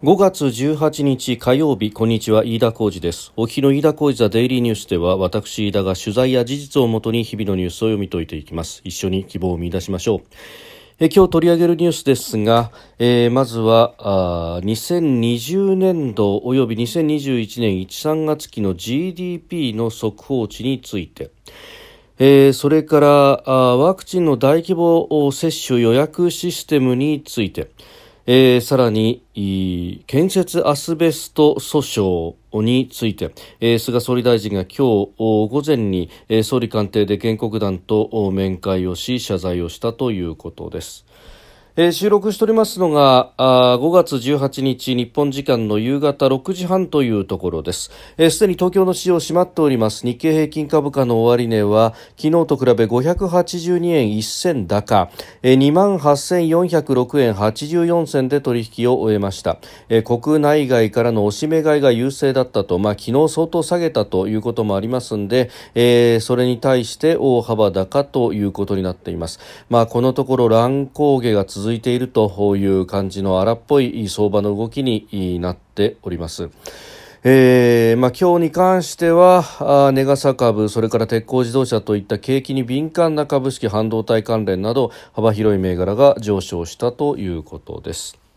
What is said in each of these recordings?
5月18日火曜日こんにちは飯田浩二です。お日の飯田浩二ザデイリーニュースでは私飯田が取材や事実をもとに日々のニュースを読み解いていきます。一緒に希望を見出しましょう。え今日取り上げるニュースですが、えー、まずはあ2020年度および2021年1、3月期の GDP の速報値について。えー、それからワクチンの大規模接種予約システムについて、えー、さらに建設アスベスト訴訟について、えー、菅総理大臣が今日午前に、えー、総理官邸で原告団と面会をし謝罪をしたということです。えー、収録しておりますのがあ5月18日日本時間の夕方6時半というところです。すで、えー、に東京の市場閉まっております。日経平均株価の終値は昨日と比べ582円1銭高、えー、2万8406円84銭で取引を終えました、えー、国内外からの押し目買いが優勢だったとまあ昨日相当下げたということもありますんで、えー、それに対して大幅高ということになっています。まあこのところ乱高下が続続いているという感じの荒っぽい相場の動きになっております。えーまあ、今日に関してはネガサ株それから鉄鋼自動車といった景気に敏感な株式半導体関連など幅広い銘柄が上昇したということです。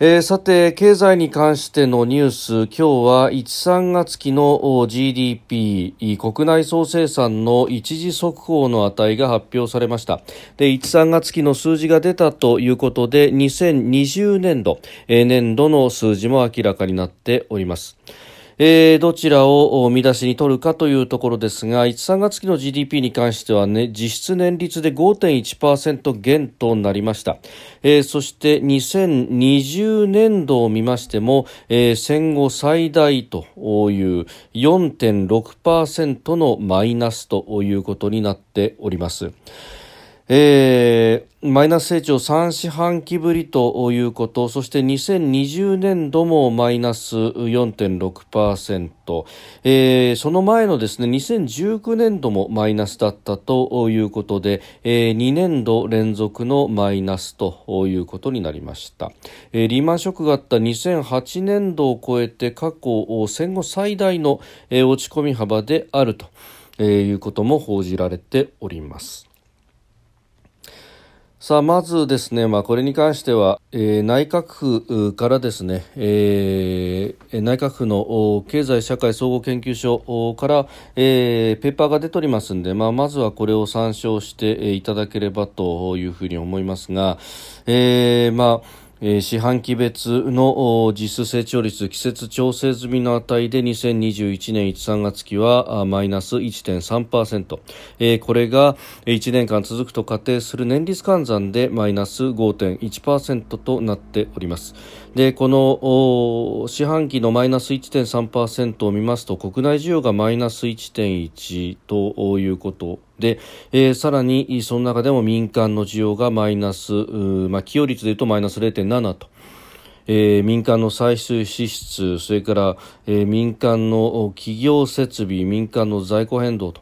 えー、さて経済に関してのニュース今日は1、3月期の GDP 国内総生産の一時速報の値が発表されましたで1、3月期の数字が出たということで2020年度、えー、年度の数字も明らかになっております。えー、どちらを見出しに取るかというところですが1、3月期の GDP に関しては、ね、実質年率で5.1%減となりました、えー、そして2020年度を見ましても、えー、戦後最大という4.6%のマイナスということになっております。えー、マイナス成長3四半期ぶりということそして2020年度もマイナス4.6%、えー、その前のですね2019年度もマイナスだったということで、えー、2年度連続のマイナスということになりました、えー、リーマンショックがあった2008年度を超えて過去戦後最大の、えー、落ち込み幅であるということも報じられております。さあまずですね、まあ、これに関しては、えー、内閣府からですね、えー、内閣府の経済社会総合研究所から、えー、ペーパーが出ておりますんで、まあ、まずはこれを参照していただければというふうに思いますが、えー、まあえー、四半期別の実質成長率季節調整済みの値で2021年1、3月期はマイナス1.3%、えー、これが1年間続くと仮定する年率換算でマイナス5.1%となっております。でこの四半期のマイナス1.3%を見ますと国内需要がマイナス1.1ということで、えー、さらにその中でも民間の需要がマイナス、まあ、寄与率でいうとマイナス0.7と。えー、民間の歳出支出それから、えー、民間の企業設備民間の在庫変動と、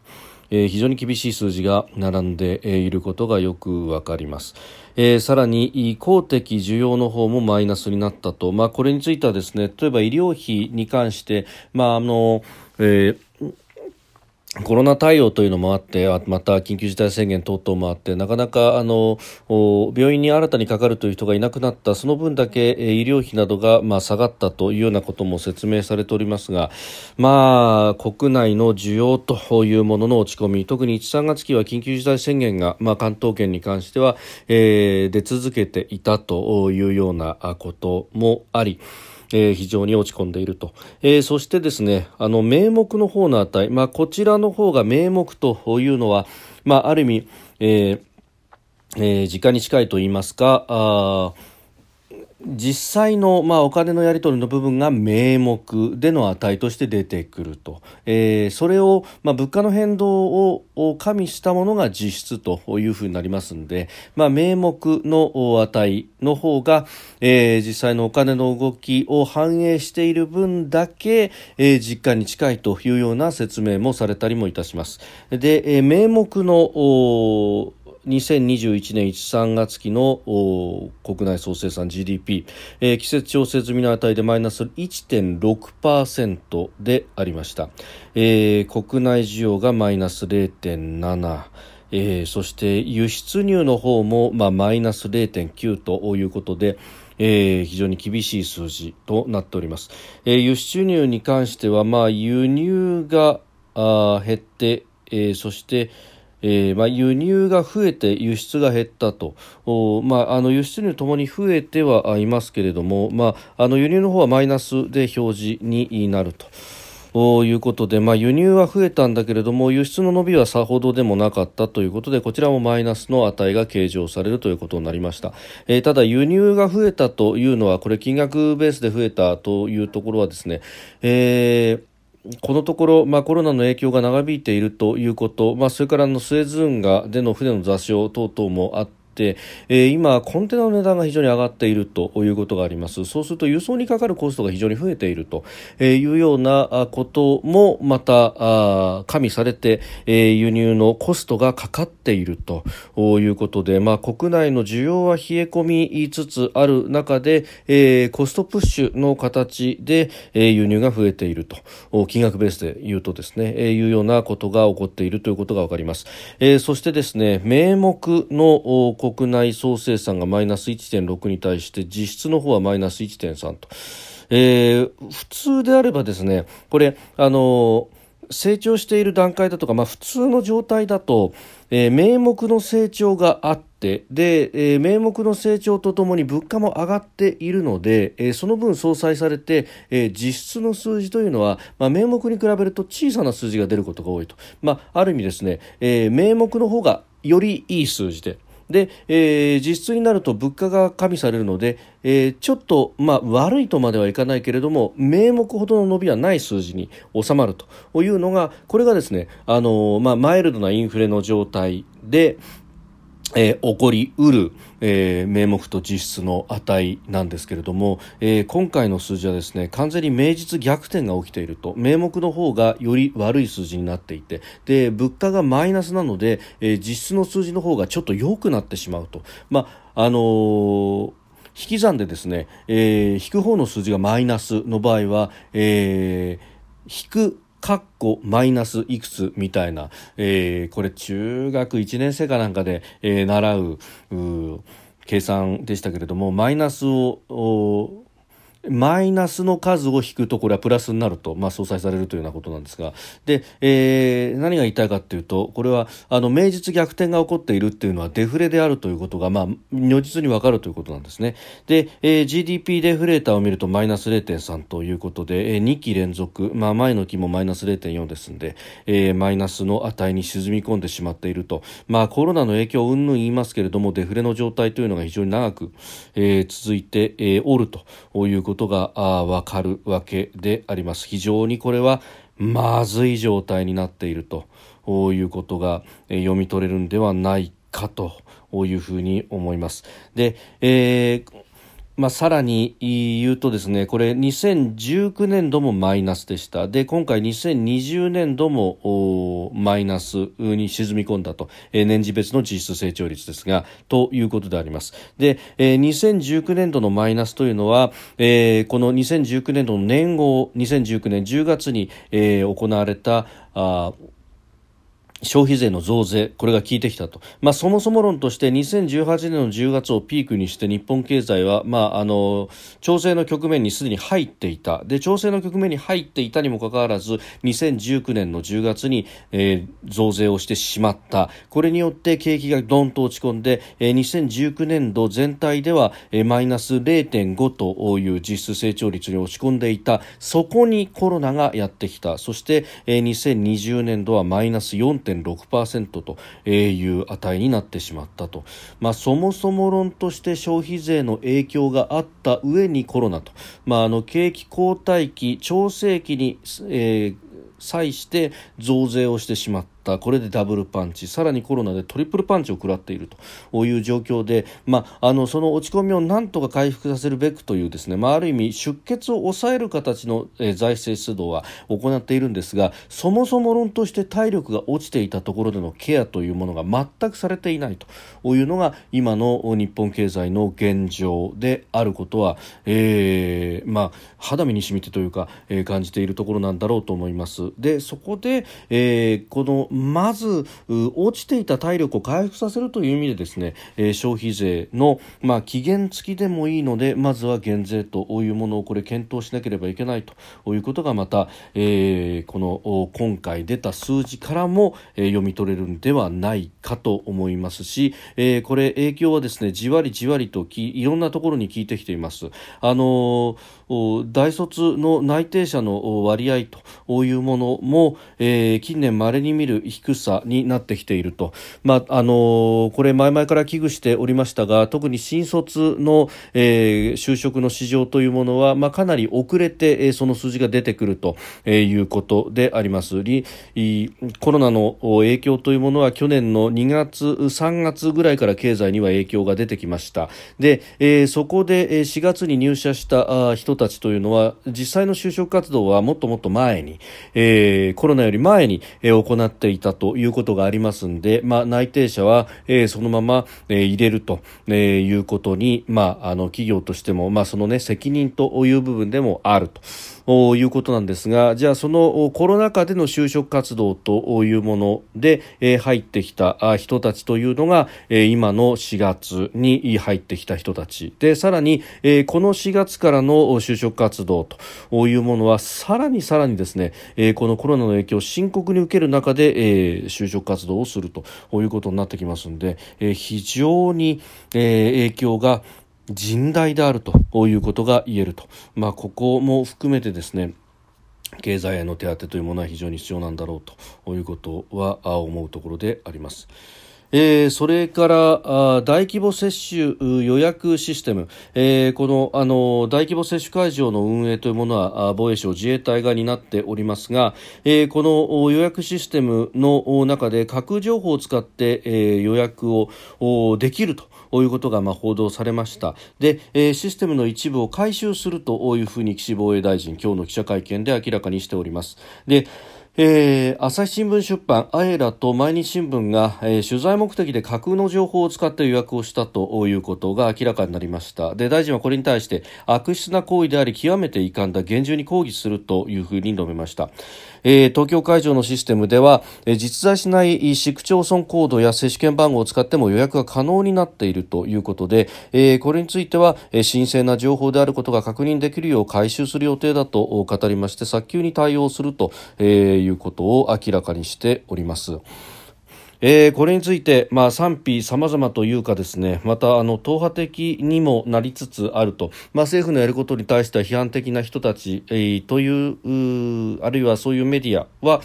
えー、非常に厳しい数字が並んでいることがよくわかります。えー、さらに公的需要の方もマイナスになったと、まあ、これについてはですね例えば医療費に関して、まああのえーコロナ対応というのもあって、また緊急事態宣言等々もあって、なかなかあの病院に新たにかかるという人がいなくなった、その分だけ医療費などがまあ下がったというようなことも説明されておりますが、まあ、国内の需要というものの落ち込み、特に1、3月期は緊急事態宣言が、まあ、関東圏に関しては、えー、出続けていたというようなこともあり、えー、非常に落ち込んでいると、えー、そしてですねあの名目の方の値、まあ、こちらの方が名目というのは、まあ、ある意味、えーえー、時間に近いと言いますかあ実際の、まあ、お金のやり取りの部分が名目での値として出てくると、えー、それを、まあ、物価の変動を加味したものが実質というふうになりますので、まあ、名目の値の方が、えー、実際のお金の動きを反映している分だけ、えー、実感に近いというような説明もされたりもいたします。で、え、名目の2021年1、3月期の国内総生産 GDP、えー、季節調整済みの値でマイナス1.6%でありました、えー、国内需要がマイナス0.7えー、そして輸出入の方も、まあ、マイナス0.9ということで、えー、非常に厳しい数字となっております、えー、輸出入に関しては、まあ、輸入が減って、えー、そして、えーまあ、輸入が増えて輸出が減ったと、おまあ、あの輸出入ともに増えてはいますけれども、まあ、あの輸入の方はマイナスで表示になると。ということで、まあ、輸入は増えたんだけれども輸出の伸びはさほどでもなかった。ということでこちらもマイナスの値が計上されるということになりました、えー、ただ輸入が増えたというのはこれ金額ベースで増えたというところはですね、えーこのところ、まあ、コロナの影響が長引いているということ、まあ、それからのスエズ運河での船の座礁等々もあって、えー、今、コンテナの値段が非常に上がっているということがあります。そうすると輸送にかかるコストが非常に増えているというようなこともまた加味されて、えー、輸入のコストがかかっているということで、まあ、国内の需要は冷え込みつつある中で、えー、コストプッシュの形で、えー、輸入が増えていると金額ベースで言うとですね、えー、いうようなことが起こっているということが分かります、えー、そしてですね名目の国国内総生産がマイナス1.6に対して実質の方はマイナス1.3と、えー、普通であればですねこれあの成長している段階だとか、まあ、普通の状態だと、えー、名目の成長があってで、えー、名目の成長とともに物価も上がっているので、えー、その分相殺されて、え、実質の数字というのは、まあ、名目に比べると小さな数字が出ることが多いと、まあ、ある意味ですね、え、名目の方がよりいい数字でで、えー、実質になると物価が加味されるので、えー、ちょっと、まあ、悪いとまではいかないけれども名目ほどの伸びはない数字に収まるというのがこれがですね、あのまあ、マイルドなインフレの状態で、えー、起こりうる、えー、名目と実質の値なんですけれども、えー、今回の数字はですね完全に名実逆転が起きていると名目の方がより悪い数字になっていてで物価がマイナスなので、えー、実質の数字の方がちょっと良くなってしまうと。まああのー引き算でですね、えー、引く方の数字がマイナスの場合は、えー、引くかっこマイナスいくつみたいな、えー、これ中学1年生かなんかで、えー、習う計算でしたけれどもマイナスをマイナスの数を引くとこれはプラスになると、まあ、相殺されるというようなことなんですが。で、えー、何が言いたいかというとこれはあの名実逆転が起こっているというのはデフレであるということが、まあ、如実に分かるということなんですね。で、えー、GDP デフレーターを見るとマイナス0.3ということで、えー、2期連続、まあ、前の期もマイナス0.4ですので、えー、マイナスの値に沈み込んでしまっていると、まあ、コロナの影響をうんぬん言いますけれどもデフレの状態というのが非常に長く、えー、続いて、えー、おるということことがわかるわけであります。非常にこれはまずい状態になっているということが読み取れるんではないかというふうに思います。で、えーまあ、さらに言うとですね、これ2019年度もマイナスでした。で、今回2020年度もマイナスに沈み込んだと、え、年次別の実質成長率ですが、ということであります。で、え、2019年度のマイナスというのは、え、この2019年度の年号、2019年10月に、え、行われた、消費税の増税、これが効いてきたと。まあ、そもそも論として2018年の10月をピークにして日本経済は、まあ、あの、調整の局面にすでに入っていた。で、調整の局面に入っていたにもかかわらず、2019年の10月に、えー、増税をしてしまった。これによって景気がどんと落ち込んで、えー、2019年度全体では、えー、マイナス0.5という実質成長率に落ち込んでいた。そこにコロナがやってきた。そして、えー、2020年度はマイナス4.5 6%という値になってしまったと、まあ、そもそも論として消費税の影響があった上にコロナと、まあ、あの景気後退期調整期に、えー際して増税をしてしまった。った。これでダブルパンチ。さらにコロナでトリプルパンチを食らっていると。いう状況で、まあ、あのその落ち込みをなんとか回復させるべくというですね、まあ、ある意味出血を抑える形の、えー、財政出動は行っているんですがそもそも論として体力が落ちていたところでのケアというものが全くされていないと。いうのが今の日本経済の現状であることは、えーまあ、肌身に染みてというか、えー、感じているところなんだろうと思います。でそこで、えー、このまず落ちていた体力を回復させるという意味でですね、えー、消費税の、まあ、期限付きでもいいのでまずは減税というものをこれ検討しなければいけないということがまた、えー、この今回出た数字からも、えー、読み取れるんではないかと思いますし、えー、これ影響はですねじわりじわりときいろんなところに効いてきています。あの大卒の内定者の割合というものも、えー、近年まれに見る低さになってきていると、まああのこれ前々から危惧しておりましたが特に新卒の、えー、就職の市場というものは、まあ、かなり遅れて、えー、その数字が出てくると、え、いうことであります。コロナの影響というものは去年の2月3月ぐらいから経済には影響が出てきました。で、えー、そこで4月に入社した人たちというのは実際の就職活動はもっともっと前に、えー、コロナより前に、えー、行っていたということがありますんで、まあ、内定者は、えー、そのまま、えー、入れると、えー、いうことに、まあ、あの企業としても、まあ、その、ね、責任という部分でもあると。いうことなんですがじゃあそのコロナ禍での就職活動というもので、え、入ってきた人たちというのが、え、今の4月に入ってきた人たち。でさらに、え、この4月からの就職活動というものはさらにさらにですね、え、このコロナの影響を深刻に受ける中で、え、就職活動をするということになってきますので、え、非常に、え、影響が甚大であるということが言えると、まあ、ここも含めてですね経済への手当というものは非常に必要なんだろうということは思うところであります。えー、それから大規模接種予約システム、えー、このあの大規模接種会場の運営というものは防衛省自衛隊が担っておりますが、えー、この予約システムの中で架空情報を使って、えー、予約をできると。ういうことがまあ報道されました。で、えー、システムの一部を回収するというふうに岸防衛大臣今日の記者会見で明らかにしております。でえー、朝日新聞出版アエラと毎日新聞が、えー、取材目的で架空の情報を使って予約をしたということが明らかになりました。で大臣はこれに対して悪質な行為であり極めて遺憾だ厳重に抗議するというふうに述べました。えー、東京会場のシステムでは、えー、実在しない市区町村コードや接種券番号を使っても予約が可能になっているということで、えー、これについては、えー、神聖な情報であることが確認できるよう回収する予定だと語りまして早急に対応すると、えー、いうことを明らかにしております。えー、これについて、まあ、賛否様々というかですね、また、あの、党派的にもなりつつあると、まあ、政府のやることに対しては批判的な人たち、えー、という、うあるいはそういうメディアは、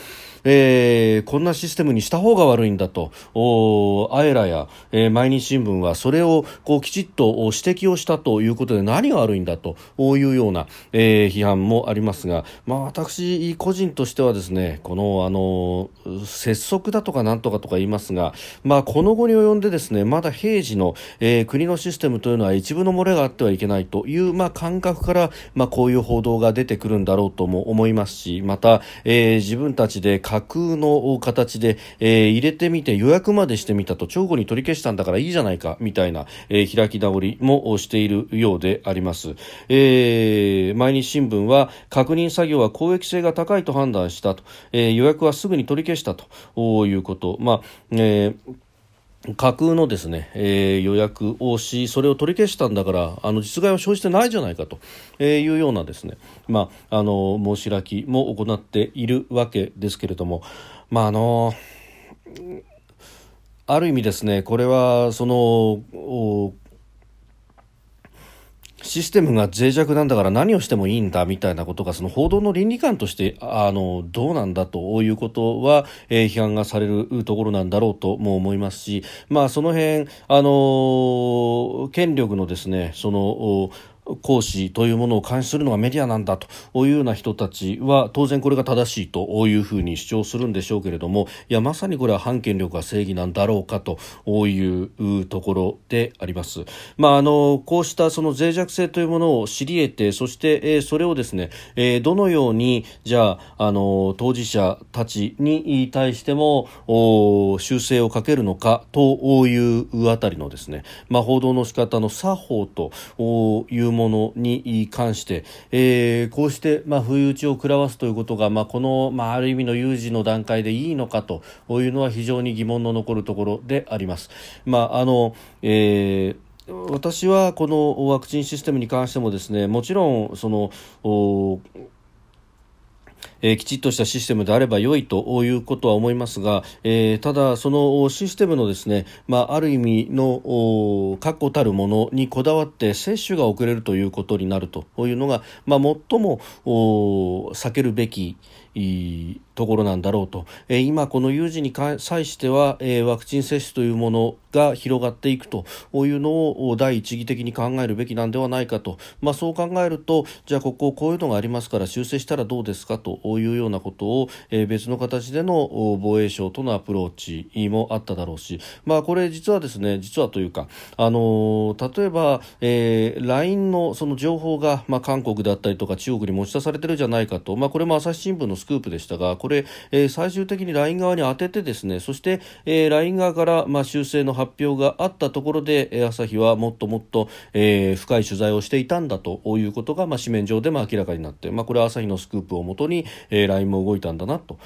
えー、こんなシステムにした方が悪いんだと、おアエラや、えー、毎日新聞はそれをこうきちっと指摘をしたということで何が悪いんだというような、えー、批判もありますが、まあ、私個人としてはですねこのあの拙速だとかなんとかとか言いますが、まあ、この後に及んでですねまだ平時の、えー、国のシステムというのは一部の漏れがあってはいけないという、まあ、感覚から、まあ、こういう報道が出てくるんだろうとも思いますしまた、えー、自分たちで架空の形で、えー、入れてみて予約までしてみたと直後に取り消したんだからいいじゃないかみたいな、えー、開き直りもしているようであります、えー、毎日新聞は確認作業は公益性が高いと判断したと、えー、予約はすぐに取り消したということ、まあえー架空のですね、えー、予約をし、それを取り消したんだから、あの実害は生じてないじゃないかというようなですね、まあ、あの申し開きも行っているわけですけれども、まああのある意味ですね、これはそのシステムが脆弱なんだから何をしてもいいんだみたいなことがその報道の倫理観としてあのどうなんだということは、えー、批判がされるところなんだろうとも思いますし、まあ、その辺あの権力のですねその行使というものを監視するのがメディアなんだというような人たちは当然これが正しいというふうに主張するんでしょうけれどもいやまさにこれは反権力が正義なんだろうかというところであります。まあ、あのこうしたその脆弱性というものを知り得てそして、えそれをですね、えどのようにじゃああの当事者たちに対しても修正をかけるのかというあたりのですね、まあ、報道の仕方の作法というものに関して、えー、こうして、まあ、不意打ちを食らわすということが、まあ、この、まあ、ある意味の有事の段階でいいのかというのは非常に疑問の残るところであります。まああのえー私はこのワクチンシステムに関してもですねもちろんそのえー、きちっとしたシステムであれば良いということは思いますが、えー、ただ、そのシステムのですね、まあ、ある意味の確固たるものにこだわって接種が遅れるということになるというのが、まあ、最も避けるべきところなんだろうと、え、今この有事に際しては、え、ワクチン接種というものが広がっていくと。いうのを第一義的に考えるべきなんではないかと、まあ、そう考えるとじゃあこここういうのがありますから修正したらどうですか？というようなことを、え、別の形での防衛省とのアプローチもあっただろうし、まあ、これ実はですね実はというか、あの例えば、えー、LINE のその情報が、まあ、韓国だったりとか中国に持ち出されてるじゃないかと、まあ、これも朝日新聞のスクープでしたがこれ、えー、最終的に LINE 側に当ててですねそして、えー、LINE 側から、まあ、修正の発表があったところで、朝日はもっともっと、えー、深い取材をしていたんだということが、まあ、紙面上でも明らかになって、まあ、これは朝日のスクープをもとに、えー、LINE も動いたんだなと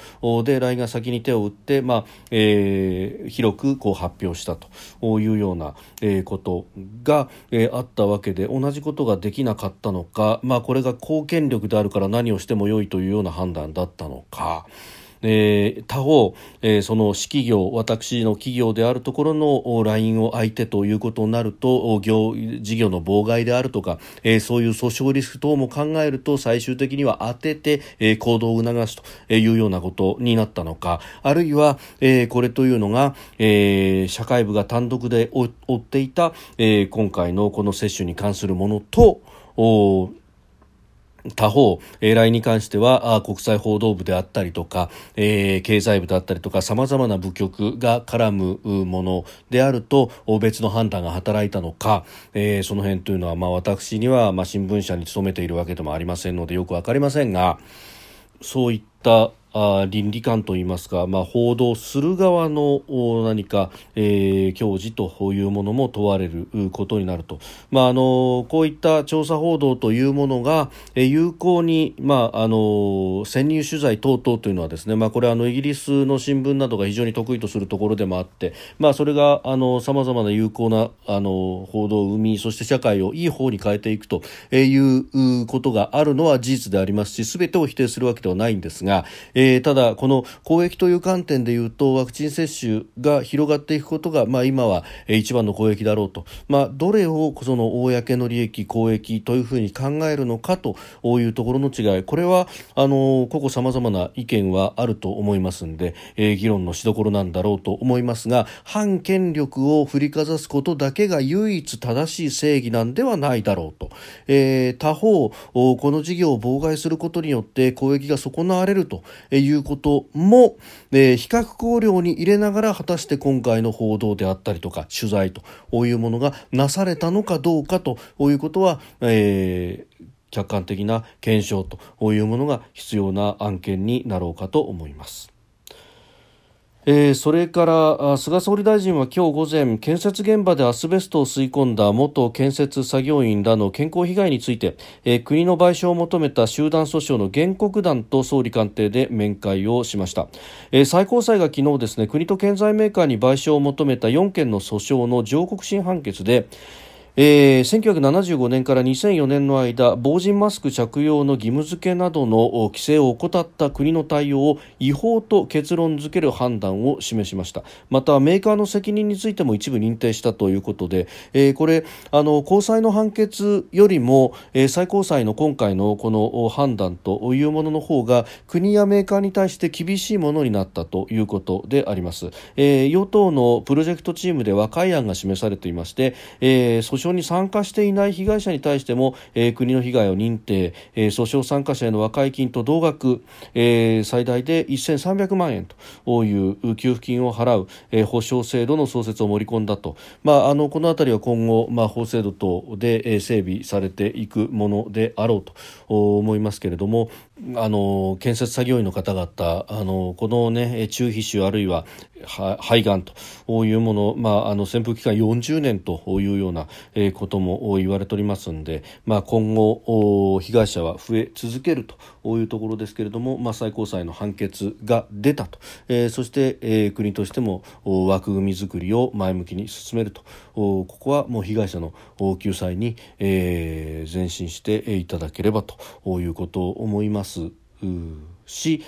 で LINE が先に手を打って、まあえー、広くこう発表したというような、え、ことが、えー、あったわけで同じことができなかったのか、まあ、これが公権力であるから何をしても良いというような判断だったのか。えー、他方、えー、その私企業私の企業であるところの LINE を相手ということになると業事業の妨害であるとか、えー、そういう訴訟リスク等も考えると最終的には当てて、え、行動を促すというようなことになったのか。あるいは、え、これというのが、え、社会部が単独で追っていた、え、今回のこの接種に関するものと他方、えー、来に関してはあ国際報道部であったりとか、えー、経済部であったりとかさまざまな部局が絡むものであると別の判断が働いたのか、えー、その辺というのは、まあ、私には、まあ、新聞社に勤めているわけでもありませんのでよく分かりませんがそういった倫理観といいますか、まあ、報道する側の何か、えー、教授というものも問われることになると、まあ、あのこういった調査報道というものが、有効に、まあ、あの潜入取材等々というのはですね、まあ、これはあのイギリスの新聞などが非常に得意とするところでもあって、まあ、それがさまざまな有効なあの報道を生みそして社会をいい方に変えていくということがあるのは事実でありますし全てを否定するわけではないんですが、えただ、この公益という観点でいうとワクチン接種が広がっていくことが、まあ、今は一番の公益だろうと、まあ、どれをその公の利益、公益というふうに考えるのかというところの違い。これはあの個々さまざまな意見はあると思いますので、えー、議論のしどころなんだろうと思いますが反権力を振りかざすことだけが唯一正しい正義なんではないだろうと、えー、他方この事業を妨害することによって公益が損なわれると。いうことも、えー、比較考慮に入れながら果たして今回の報道であったりとか取材というものがなされたのかどうかということは、えー、客観的な検証というものが必要な案件になろうかと思います。えー、それから菅総理大臣は今日午前建設現場でアスベストを吸い込んだ元建設作業員らの健康被害について、えー、国の賠償を求めた集団訴訟の原告団と総理官邸で面会をしました、えー、最高裁が昨日ですね国と建材メーカーに賠償を求めた4件の訴訟の上告審判決でえー、1975年から2004年の間防塵マスク着用の義務付けなどの規制を怠った国の対応を違法と結論付ける判断を示しました。またメーカーの責任についても一部認定したということで、えー、これあの高裁の判決よりも、えー、最高裁の今回のこの判断というものの方が国やメーカーに対して厳しいものになったということであります、えー、与党のプロジェクトチームで和解案が示されていまして、えー、訴訟に参加していない被害者に対しても、えー、国の被害を認定、えー、訴訟参加者への和解金と同額、えー、最大で1300万円という給付金を払う、えー、保障制度の創設を盛り込んだと、まあ、あのこの辺りは今後、まあ、法制度等で、えー、整備されていくものであろうと思いますけれどもあの建設作業員の方々あのこの、ね、中皮腫あるいは肺がんというもの、まあ、あの潜伏期間40年というようなことも言われておりますので、まあ、今後被害者は増え続けるというところですけれども、まあ、最高裁の判決が出たと、え、そして、え、国としても枠組み作りを前向きに進めると。ここはもう被害者の救済に、え、前進していただければということを思いますし、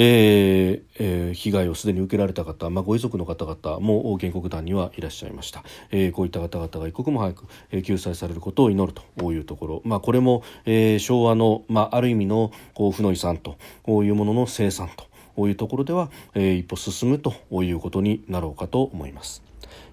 えーえー、被害をすでに受けられた方、まあ、ご遺族の方々も原告団にはいらっしゃいました、えー、こういった方々が一刻も早く、救済されることを祈るというところ、まあ、これも、えー、昭和の、まあ、ある意味のこう負の遺産というものの生産というところでは、えー、一歩進むということになろうかと思います。